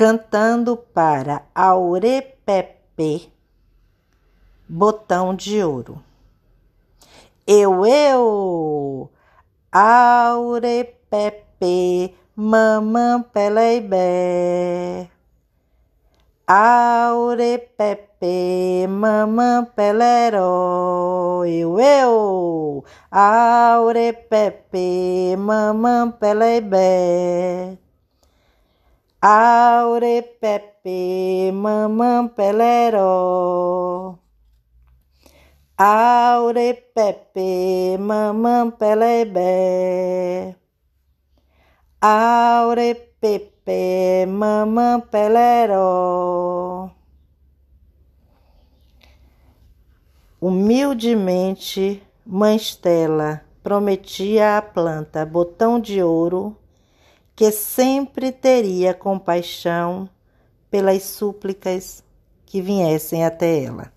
cantando para Aurepepe, botão de ouro. Eu, eu, Aurepepe, mamã peleibé. Aurepepe, mamã peleró, eu, eu, Aurepepe, mamã peleibé. Aure pepe mamã peleró. Aure pepe mamã pelebé. Aure pepe mamã peleró. Humildemente, Mãe Estela prometia à planta botão de ouro que sempre teria compaixão pelas súplicas que viessem até ela.